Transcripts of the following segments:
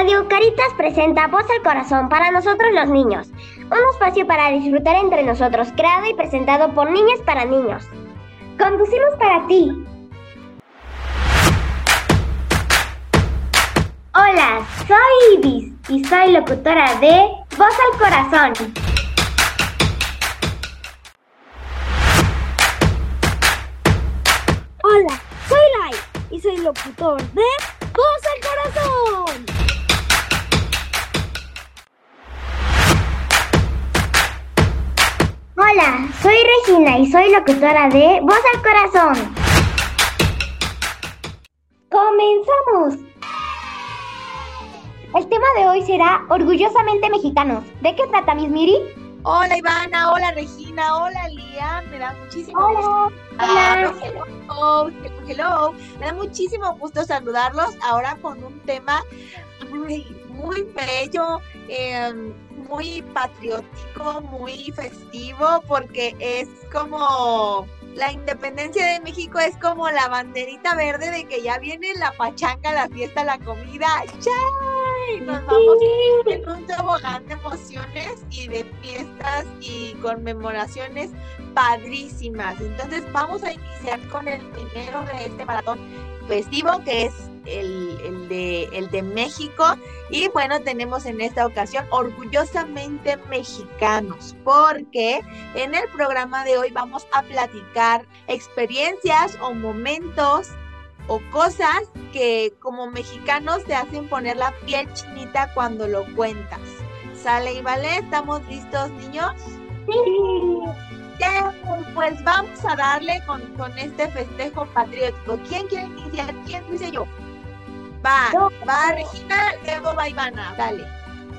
Radio Caritas presenta Voz al Corazón para nosotros los niños, un espacio para disfrutar entre nosotros, creado y presentado por niñas para niños. Conducimos para ti. Hola, soy Ibis y soy locutora de Voz al Corazón. Hola, soy Lai y soy locutor de Voz al Corazón. Hola, soy Regina y soy locutora de Voz al Corazón. ¡Comenzamos! El tema de hoy será Orgullosamente Mexicanos. ¿De qué trata, Miss Miri? Hola Ivana, hola Regina, hola Lía, me da muchísimo Hola. gusto. Ah, hello, hello, me da muchísimo gusto saludarlos ahora con un tema muy, muy bello, eh, muy patriótico, muy festivo, porque es como la independencia de México es como la banderita verde de que ya viene la pachanga, la fiesta, la comida. ¡Chay! Nos vamos en un tobogán de emociones y de fiestas y conmemoraciones padrísimas. Entonces vamos a iniciar con el primero de este maratón festivo que es el, el de, el de México. Y bueno, tenemos en esta ocasión orgullosamente mexicanos, porque en el programa de hoy vamos a platicar experiencias o momentos o cosas que como mexicanos te hacen poner la piel chinita cuando lo cuentas. ¿Sale y vale? ¿Estamos listos, niños? Sí. Ya, pues vamos a darle con, con este festejo patriótico. ¿Quién quiere iniciar? ¿Quién dice yo? Va, Yo. va Regina, luego va Ivana, dale.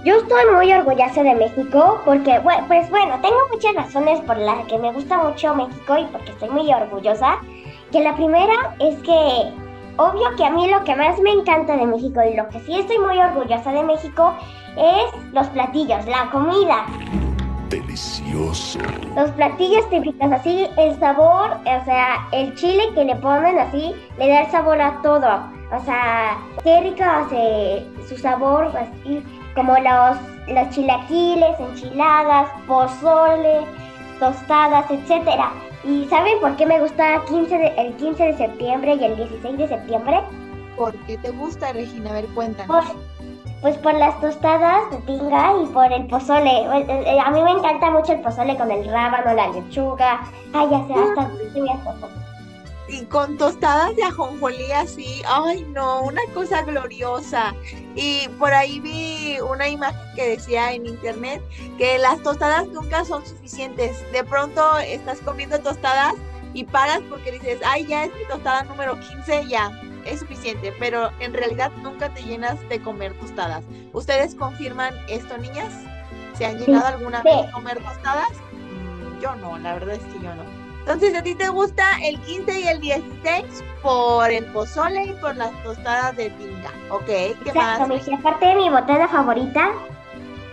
Yo estoy muy orgullosa de México porque, pues bueno, tengo muchas razones por las que me gusta mucho México y porque estoy muy orgullosa. Que la primera es que, obvio que a mí lo que más me encanta de México y lo que sí estoy muy orgullosa de México es los platillos, la comida. Delicioso. Los platillos típicos, así el sabor, o sea, el chile que le ponen así, le da el sabor a todo. O sea, qué rico hace su sabor, así como los, los chilaquiles, enchiladas, pozole, tostadas, etcétera. ¿Y saben por qué me gusta 15 de- el 15 de septiembre y el 16 de septiembre? ¿Por qué te gusta, Regina? A ver, Por, cuéntanos. Pues por las tostadas de tinga y por el pozole. Eh, eh, A mí me encanta mucho el pozole con el rábano, la lechuga. Ay, ya hasta se me antojó. Y con tostadas de ajonjolí así, ay no, una cosa gloriosa. Y por ahí vi una imagen que decía en internet que las tostadas nunca son suficientes. De pronto estás comiendo tostadas y paras porque dices, ay, ya es mi tostada número 15, ya, es suficiente. Pero en realidad nunca te llenas de comer tostadas. ¿Ustedes confirman esto, niñas? ¿Se han Sí, llenado alguna sí. vez de comer tostadas? Mm, yo no, la verdad es que yo no. Entonces, ¿a ti te gusta el 15 y el 16 por el pozole y por las tostadas de tinga? Ok, ¿qué más? Exacto, Michi. Aparte de mi botana favorita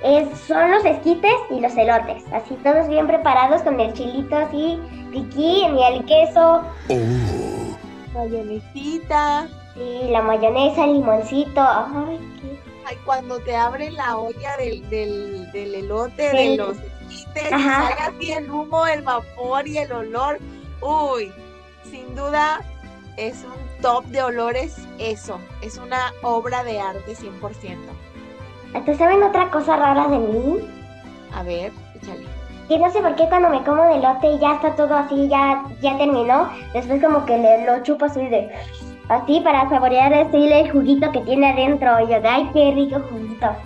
es, son los esquites y los elotes. Así todos bien preparados con el chilito así, piquín y el queso Oh, Mayonesita. y la mayonesa, el limoncito. Ay, qué... Ay, cuando te abren la olla del, del, del elote, Sí. de los esquites, y sale así el humo, el vapor y el olor. Uy, sin duda es un top de olores eso. Es una obra de arte 100%. ¿Hasta saben otra cosa rara de mí? A ver. Que no sé por qué cuando me como el elote ya está todo así, ya, ya terminó. Después como que le, lo chupo así de... Así para saborear así el juguito que tiene adentro. Y yo de, ay, qué rico juguito.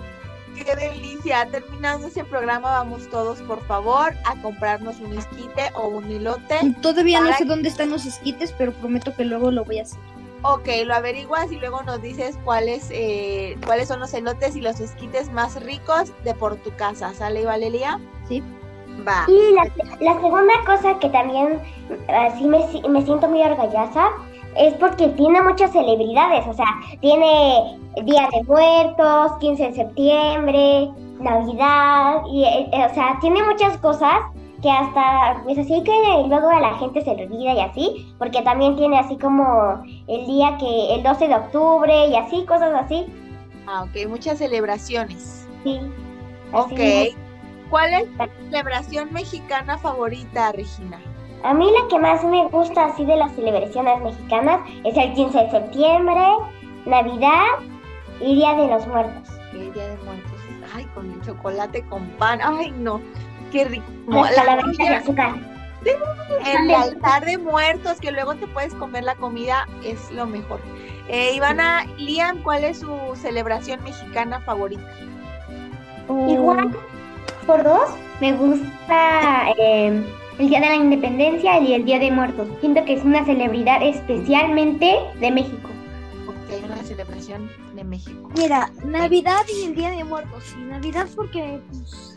Qué delicia. Terminando ese programa, vamos todos, por favor, a comprarnos un esquite o un elote. Todavía no sé dónde están los esquites, pero prometo que luego lo voy a hacer. Ok, lo averiguas y luego nos dices cuáles eh, cuáles son los elotes y los esquites más ricos de por tu casa. ¿Sale y Valeria? Sí. Va. Y la, la segunda cosa que también así me, me siento muy orgullosa es porque tiene muchas celebridades, o sea, tiene Día de Muertos, 15 de septiembre, Navidad, y, eh, eh, o sea, tiene muchas cosas que hasta, pues así que luego a la gente se le olvida y así, porque también tiene así como el día que, el 12 de octubre y así, cosas así. Ah, ok, muchas celebraciones. Sí. Ok. ¿Cuál es tu celebración mexicana favorita, Regina? A mí la que más me gusta así de las celebraciones mexicanas es el 15 de septiembre, Navidad y Día de los Muertos. El Día de Muertos. Ay, con el chocolate con pan. Ay, no. Qué rico. Las La calaveritas de azúcar. el altar de muertos, que luego te puedes comer la comida, es lo mejor. Eh, Ivana, Liam, ¿cuál es su celebración mexicana favorita? Igual, por dos, me gusta eh, el Día de la Independencia y el Día de Muertos. Siento que es una celebridad especialmente de México. Porque hay una celebración de México. Mira, Navidad y el Día de Muertos. Y Navidad porque, pues,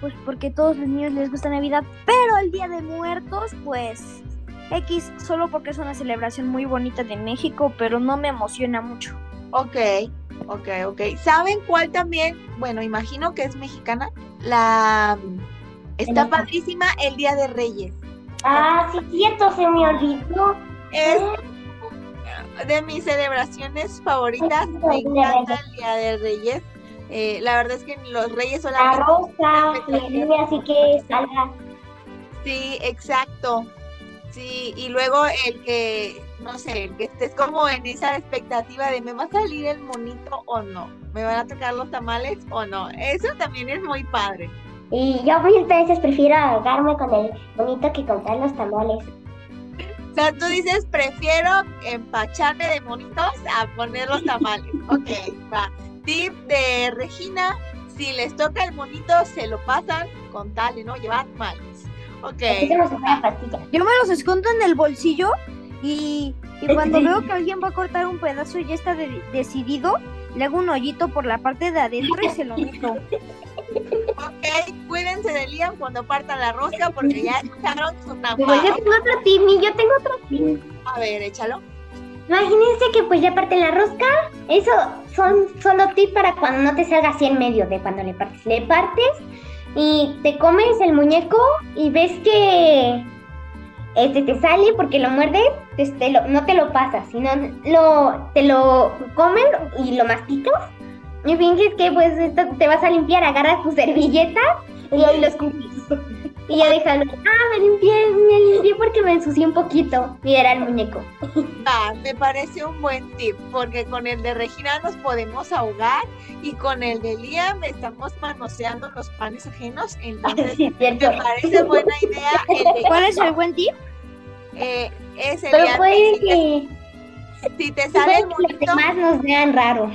pues porque todos los niños les gusta Navidad. Pero el Día de Muertos, pues, X, solo porque es una celebración muy bonita de México, pero no me emociona mucho. Ok, ok, ok. ¿Saben cuál también? Bueno, imagino que es mexicana. La está padrísima el Día de Reyes. Ah, sí, cierto, se me olvidó. Es de mis celebraciones favoritas. Me encanta el Día de Reyes. Eh, la verdad es que los Reyes La solamente rosa, y el niño así que salga. Sí, exacto. Sí, y luego el que, no sé, que estés como en esa expectativa de me va a salir el monito o no, me van a tocar los tamales o no. Eso también es muy padre. Y yo mil veces prefiero ahogarme con el bonito que contar los tamales. O sea, tú dices, prefiero empacharme de monitos a poner los tamales. Ok, va. Tip de Regina, si les toca el monito, se lo pasan con tal de no llevar tamales. Ok. Yo me los escondo en el bolsillo y, y cuando veo que alguien va a cortar un pedazo y ya está de- decidido, le hago un hoyito por la parte de adentro y se lo meto. Ok, cuídense de Liam cuando partan la rosca porque ya escucharon su Pero tamale. yo tengo otro tip, yo tengo otro tip. A ver, échalo. Imagínense que pues ya parte la rosca. Eso son solo tips para cuando no te salga así en medio de cuando le partes. Le partes y te comes el muñeco y ves que este te sale porque lo muerdes, pues, te lo- no te lo pasas, sino lo, te lo comen y lo masticas. Y finges que pues esto te vas a limpiar, agarras tu servilleta y ahí lo escupes. Y ya dejan, ah, me limpié, me limpié porque me ensucié un poquito. Y era el muñeco. Va, me parece un buen tip porque con el de Regina nos podemos ahogar y con el de Liam estamos manoseando los panes ajenos. Entonces, Sí, cierto. me parece buena idea el de ¿Cuál es el buen tip? Eh, ese Pero puede si te- que, si te sale el puede que los monito, demás nos vean raro.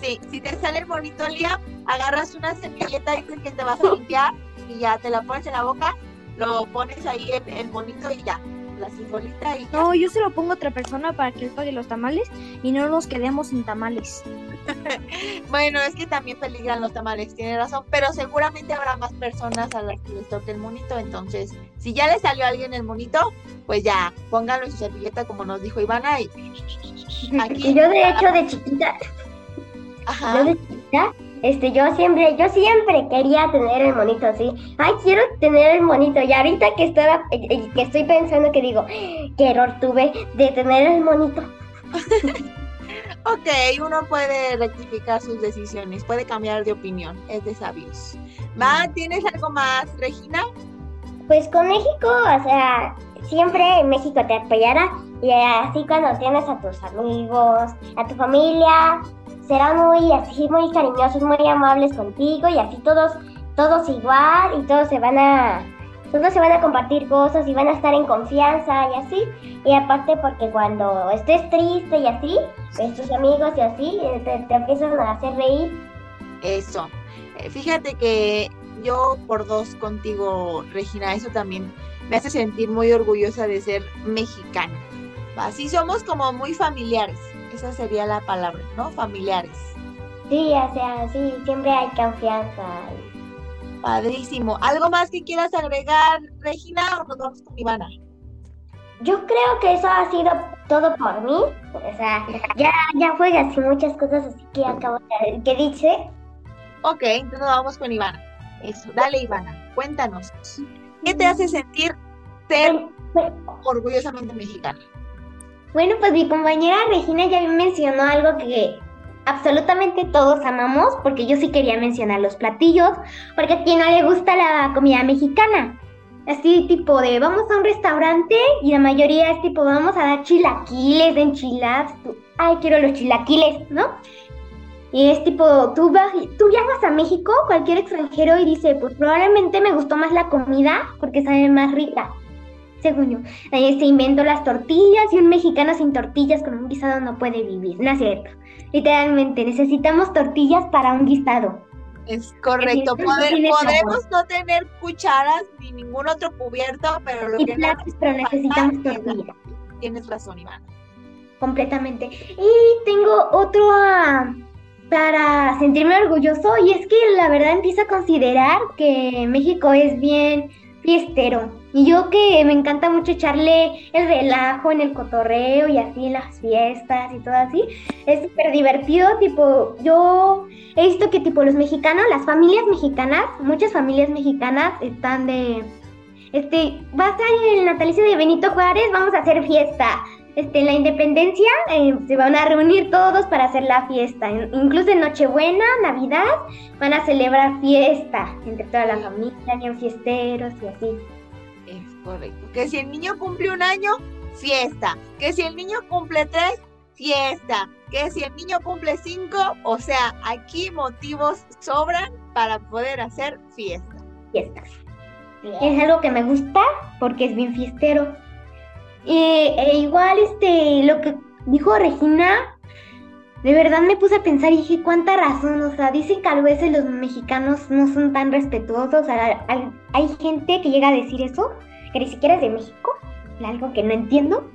sí, si te sale el monito Liam, agarras una servilleta y dices que te vas a limpiar y ya te la pones en la boca, lo pones ahí en el monito y ya, la simbolita y ya. No, yo se lo pongo a otra persona para que él pague los tamales y no nos quedemos sin tamales. Bueno, es que también peligran los tamales, tiene razón, pero seguramente habrá más personas a las que les toque el monito, entonces, si ya le salió a alguien el monito, pues ya, póngalo en su servilleta como nos dijo Ivana y aquí, yo de hecho de chiquita, ajá, yo de chiquita, este, yo siempre, yo siempre quería tener el monito así. Ay, quiero tener el monito. Y ahorita que estaba, eh, eh, que estoy pensando que digo, qué error tuve de tener el monito. ok, uno puede rectificar sus decisiones, puede cambiar de opinión, es de sabios. ¿Va? ¿Tienes algo más, Regina? Pues con México, o sea, siempre México te apoyará. Y así cuando tienes a tus amigos, a tu familia, serán muy así, muy cariñosos, muy amables contigo y así todos, todos igual y todos se van a, todos se van a compartir cosas y van a estar en confianza y así. Y aparte porque cuando estés triste y así, pues tus amigos y así, eh, te, empiezan a hacer reír. Eso. Eh, Fíjate que yo por dos contigo, Regina, eso también me hace sentir muy orgullosa de ser mexicana. Así somos como muy familiares. Esa sería la palabra, ¿no? Familiares. Sí, o sea, sí, siempre hay confianza. Padrísimo. ¿Algo más que quieras agregar, Regina, o nos vamos con Ivana? Yo creo que eso ha sido todo por mí. O sea, ya, ya fue así muchas cosas así que acabo de que dice. Ok, entonces nos vamos con Ivana. Eso, dale, Ivana, cuéntanos. ¿Qué te hace sentir ser Bueno, orgullosamente mexicana? Bueno, pues mi compañera Regina ya mencionó algo que absolutamente todos amamos, porque yo sí quería mencionar los platillos, porque a quien no le gusta la comida mexicana. Así tipo de vamos a un restaurante y la mayoría es tipo vamos a dar chilaquiles, enchiladas. Ay, quiero los chilaquiles, ¿no? Y es tipo, tú, tú viajas a México, cualquier extranjero, y dice, pues probablemente me gustó más la comida porque sabe más rica. Según yo. Ahí se inventó las tortillas y un mexicano sin tortillas con un guisado no puede vivir. No es cierto. Literalmente, necesitamos tortillas para un guisado. Es correcto. podemos no tener cucharas ni ningún otro cubierto, pero lo que pero necesitamos tortillas. Tienes razón, Iván. Completamente. Y tengo otro ah, para sentirme orgulloso y es que la verdad empiezo a considerar que México es bien fiestero. Y yo que me encanta mucho echarle el relajo en el cotorreo y así las fiestas y todo así, es súper divertido, tipo, yo he visto que tipo los mexicanos, las familias mexicanas, muchas familias mexicanas están de, este, va a estar el natalicio de Benito Juárez, vamos a hacer fiesta. Este, en la independencia eh, se van a reunir todos para hacer la fiesta. Incluso en Nochebuena, Navidad, van a celebrar fiesta entre toda la familia, bien fiesteros y así. Es correcto. Que si el niño cumple un año, fiesta. Que si el niño cumple tres, fiesta. Que si el niño cumple cinco, o sea, aquí motivos sobran para poder hacer fiesta. Fiestas. Es algo que me gusta porque es bien fiestero. E igual, este, lo que dijo Regina, de verdad me puse a pensar y dije, cuánta razón, o sea, dicen que a veces los mexicanos no son tan respetuosos, o sea, hay, gente que llega a decir eso, que ni siquiera es de México, algo que no entiendo.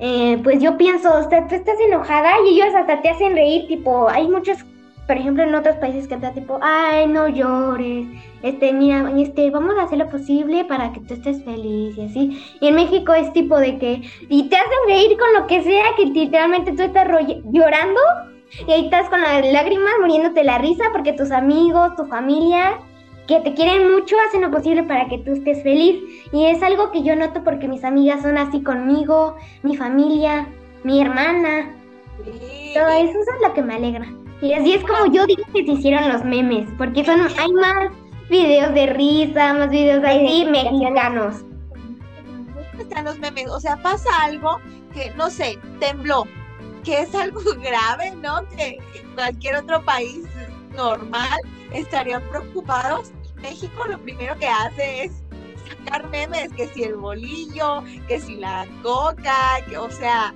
Eh, pues yo pienso, o sea, tú estás enojada y ellos hasta te hacen reír, tipo, hay muchos por ejemplo, en otros países que está tipo, ay, no llores, este, mira, este, vamos a hacer lo posible para que tú estés feliz y así. Y en México es tipo de que, y te hacen reír con lo que sea, que literalmente tú estás llorando y ahí estás con las lágrimas muriéndote la risa porque tus amigos, tu familia, que te quieren mucho, hacen lo posible para que tú estés feliz. Y es algo que yo noto porque mis amigas son así conmigo, mi familia, mi hermana. Todo eso, eso es lo que me alegra. Y así es como yo digo que se hicieron los memes, porque son hay más videos de risa, más videos ahí mexicanos. Están los memes, o sea, pasa algo que, no sé, tembló, que es algo grave, ¿no? Que cualquier otro país normal estarían preocupados. México lo primero que hace es sacar memes, que si el bolillo, que si la coca, que, o sea,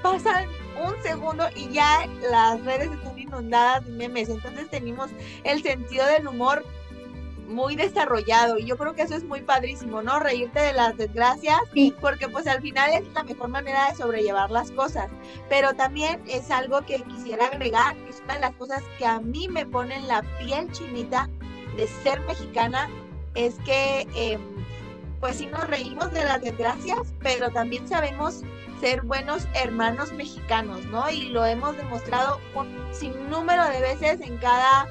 pasan un segundo y ya las redes están inundadas de memes. Entonces tenemos el sentido del humor muy desarrollado y yo creo que eso es muy padrísimo, ¿no? Reírte de las desgracias, sí. porque pues al final es la mejor manera de sobrellevar las cosas, pero también es algo que quisiera agregar, es una de las cosas que a mí me ponen la piel chinita de ser mexicana, es que em, pues sí nos reímos de las desgracias, pero también sabemos ser buenos hermanos mexicanos, ¿no? Y lo hemos demostrado un sinnúmero de veces en cada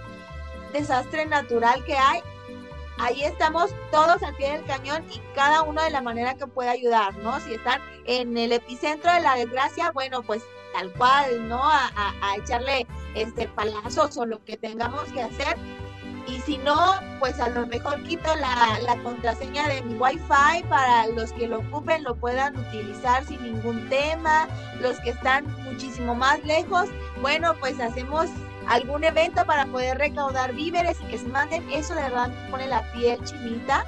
desastre natural que hay. Ahí estamos todos al pie del cañón y cada uno de la manera que puede ayudar, ¿no? Si están en el epicentro de la desgracia, bueno, pues tal cual, ¿no? A, echarle este palazos o lo que tengamos que hacer y si no, pues a lo mejor quito la, la, contraseña de mi Wi-Fi para los que lo ocupen lo puedan utilizar sin ningún tema. Los que están muchísimo más lejos, bueno, pues hacemos algún evento para poder recaudar víveres y que se manden. Eso de verdad pone la piel chinita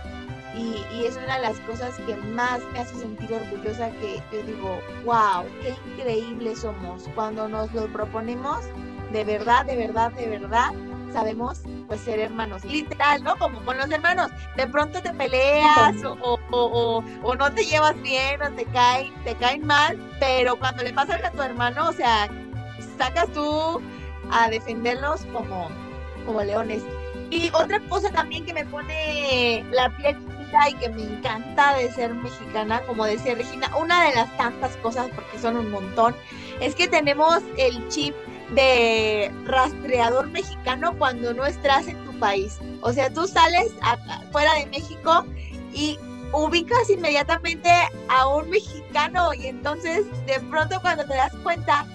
y, y, es una de las cosas que más me hace sentir orgullosa que yo digo, wow, qué increíbles somos. Cuando nos lo proponemos, de verdad, de verdad, de verdad, sabemos pues ser hermanos, literal, ¿no? Como con los hermanos, de pronto te peleas o, o, o, no te llevas bien o te caen, te caen mal, pero cuando le pasa a tu hermano, o sea, sacas tú a defenderlos como, como leones. Y otra cosa también que me pone la piel y que me encanta de ser mexicana, como decía Regina, una de las tantas cosas, porque son un montón, es que tenemos el chip de rastreador mexicano cuando no estás en tu país. O sea, tú sales fuera de México y ubicas inmediatamente a un mexicano y entonces de pronto cuando te das cuenta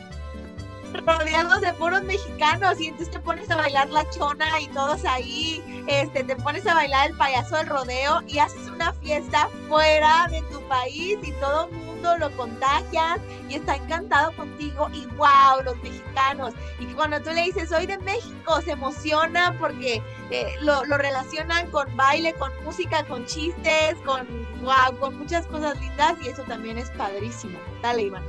rodeados de puros mexicanos y entonces te pones a bailar la chona y todos ahí, este, te pones a bailar el payaso del rodeo y haces una fiesta fuera de tu país y todo mundo lo contagia y está encantado contigo y wow, los mexicanos. Y cuando tú le dices soy de México, se emociona porque eh, lo, lo, relacionan con baile, con música, con chistes, con wow, con muchas cosas lindas y eso también es padrísimo. Dale, Iván.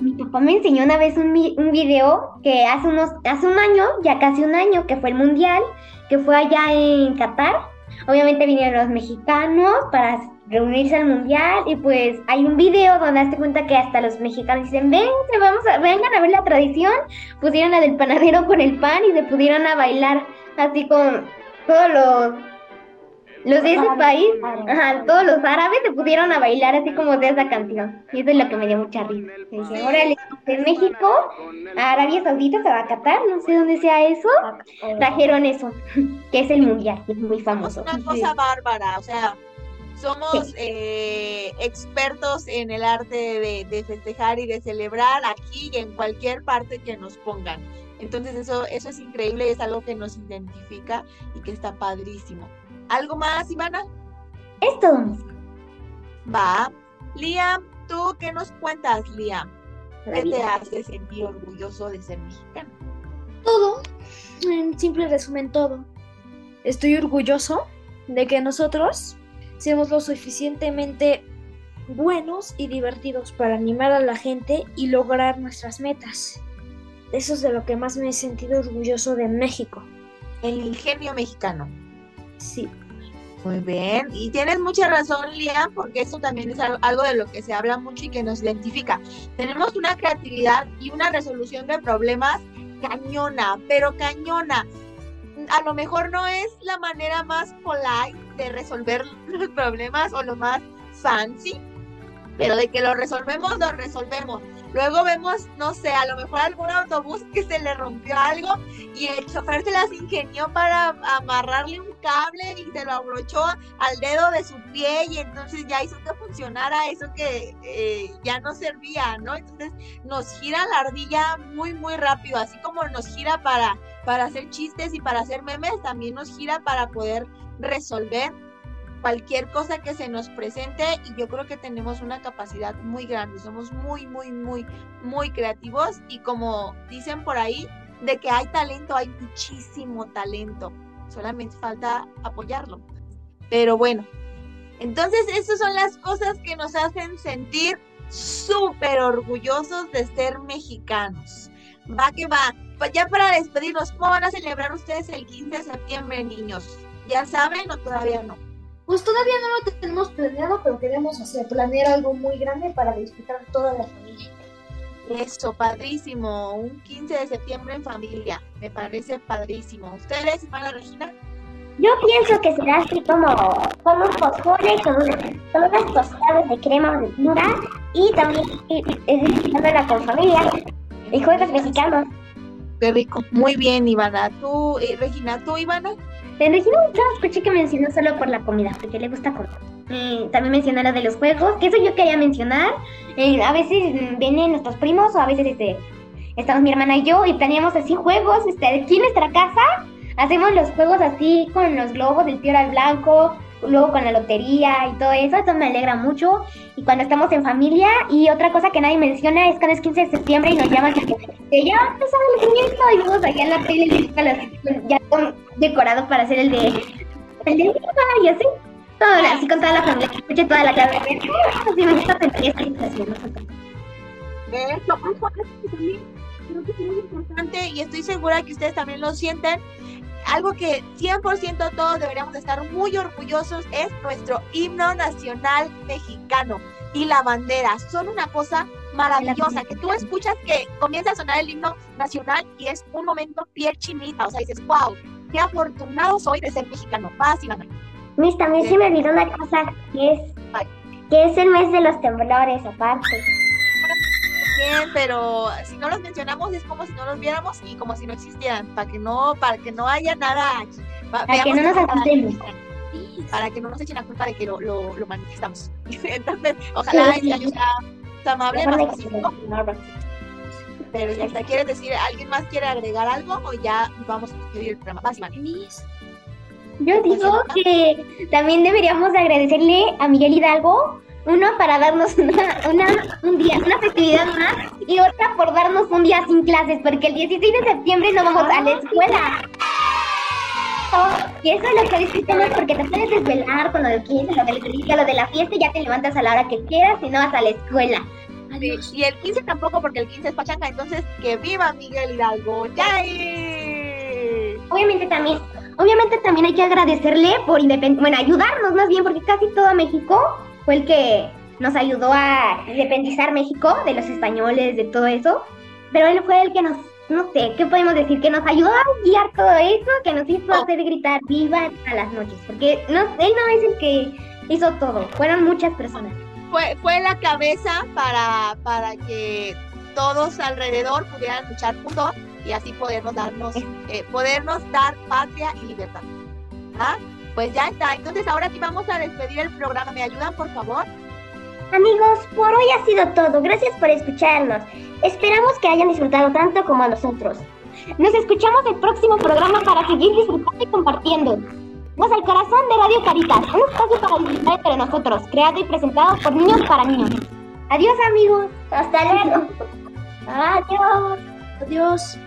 Mi papá me enseñó una vez un, un, video que hace unos, hace un año, ya casi un año, que fue el mundial, que fue allá en Qatar. Obviamente vinieron los mexicanos para reunirse al mundial y pues hay un video donde hace cuenta que hasta los mexicanos dicen, ven, vamos a, vengan a ver la tradición, pusieron la del panadero con el pan y se pudieron a bailar así con todos los los de ese país, ajá, todos los árabes se pusieron a bailar así como de esa canción. Y eso es lo que me dio mucha risa. Dije, órale, de México a Arabia Saudita se va a Qatar, no sé dónde sea eso. Trajeron eso, que es el mundial, es muy famoso. Es una cosa bárbara, o sea, somos eh, expertos en el arte de, de, festejar y de celebrar aquí y en cualquier parte que nos pongan. Entonces eso, eso es increíble, es algo que nos identifica y que está padrísimo. ¿Algo más, Ivana? Es todo. Va. Liam, ¿tú qué nos cuentas, Liam? ¿Qué te hace sentir orgulloso de ser mexicano? Todo. En simple resumen, todo. Estoy orgulloso de que nosotros seamos lo suficientemente buenos y divertidos para animar a la gente y lograr nuestras metas. Eso es de lo que más me he sentido orgulloso de México. El ingenio mexicano. Sí. Muy bien, y tienes mucha razón, Liam, porque eso también es algo de lo que se habla mucho y que nos identifica. Tenemos una creatividad y una resolución de problemas cañona, pero cañona. A lo mejor no es la manera más polite de resolver los problemas o lo más fancy, pero de que lo resolvemos, lo resolvemos. Luego vemos, no sé, a lo mejor algún autobús que se le rompió algo y el chofer se las ingenió para amarrarle un cable y se lo abrochó al dedo de su pie y entonces ya hizo que funcionara eso que eh, ya no servía, ¿no? Entonces nos gira la ardilla muy, muy rápido, así como nos gira para, para hacer chistes y para hacer memes, también nos gira para poder resolver cualquier cosa que se nos presente y yo creo que tenemos una capacidad muy grande, somos muy, muy, muy, muy creativos y como dicen por ahí, de que hay talento, hay muchísimo talento, solamente falta apoyarlo. Pero bueno, entonces esas son las cosas que nos hacen sentir súper orgullosos de ser mexicanos. Va que va. Ya para despedirnos, ¿cómo van a celebrar ustedes el 15 de septiembre, niños? ¿Ya saben o todavía no? Pues todavía no lo tenemos planeado, pero queremos hacer, planear algo muy grande para disfrutar toda la familia. Eso, padrísimo. Un 15 de septiembre en familia. Me parece padrísimo. ¿Ustedes, hermana Regina? Yo pienso que será así como con un pozole, con, con unas tostadas de crema dura y también disfrutándola con familia y juegos mexicanos. Qué rico. Muy bien, Ivana. ¿Tú, eh, Regina, tú, Ivana? En Regina escuché que mencionó solo por la comida, porque le gusta comer. Eh, también mencionó lo de los juegos, que eso yo quería mencionar. Eh, a veces vienen nuestros primos o a veces este, estamos mi hermana y yo y planeamos así juegos este, aquí en nuestra casa. Hacemos los juegos así con los globos del tío al blanco, luego con la lotería y todo eso, eso me alegra mucho. Y cuando estamos en familia, y otra cosa que nadie menciona es cuando es 15 de septiembre y nos llaman que, que ya empezó el muñeco y vamos allá en la tele ya decorados para hacer el de el de y así. Todo, así con toda la familia, que escuche toda la casa. Así me gusta pensar esta situación. De hecho, creo que es muy importante y estoy segura que ustedes también lo sienten algo que 100% todos deberíamos estar muy orgullosos es nuestro himno nacional mexicano y la bandera. Son una cosa maravillosa, que tú escuchas que comienza a sonar el himno nacional y es un momento piel chinita, o sea, dices, wow, qué afortunado soy de ser mexicano. Vas, Ivana. Miss, también se me olvidó una cosa, que es, que es el mes de los temblores, aparte bien, pero si no los mencionamos es como si no los viéramos y como si no existieran, para que no, para que no haya nada para que no nos asustemos. para que no nos echen la culpa de que lo, lo, lo manifestamos. Entonces, ojalá Sí. año sea, sea amable, más. Pero ya está, ¿quieres decir, alguien más quiere agregar algo o ya vamos a despedir el programa? Iván. Yo digo que también deberíamos de agradecerle a Miguel Hidalgo, uno para darnos una, una- un día, una festividad más y otra por darnos un día sin clases, porque el 16 de septiembre no vamos a la escuela. Oh, y eso es lo que disfrutamos porque te puedes desvelar con lo de 15, lo del colegio, lo de la fiesta y ya te levantas a la hora que quieras y no vas a la escuela. Sí, Y el 15 tampoco, porque el 15 es pachanga, entonces que viva Miguel Hidalgo. ¡Yay! Obviamente también, obviamente también hay que agradecerle por independ bueno, ayudarnos más bien, porque casi todo México fue el que nos ayudó a independizar México de los españoles, de todo eso. Pero él fue el que nos, no sé, ¿qué podemos decir? Que nos ayudó a guiar todo eso, que nos hizo Oh. hacer gritar viva a las noches. Porque no, él no es el que hizo todo, fueron muchas personas. Fue, fue la cabeza para, para que todos alrededor pudieran luchar juntos y así podernos darnos, eh, podernos dar patria y libertad. ¿Ah? Pues ya está. Entonces ahora sí vamos a despedir el programa. ¿Me ayudan, por favor? Amigos, por hoy ha sido todo. Gracias por escucharnos. Esperamos que hayan disfrutado tanto como a nosotros. Nos escuchamos el próximo programa para seguir disfrutando y compartiendo. Voz al corazón de Radio Caritas, un espacio para disfrutar entre nosotros, creado y presentado por niños para niños. Adiós amigos, hasta luego. Adiós. Adiós.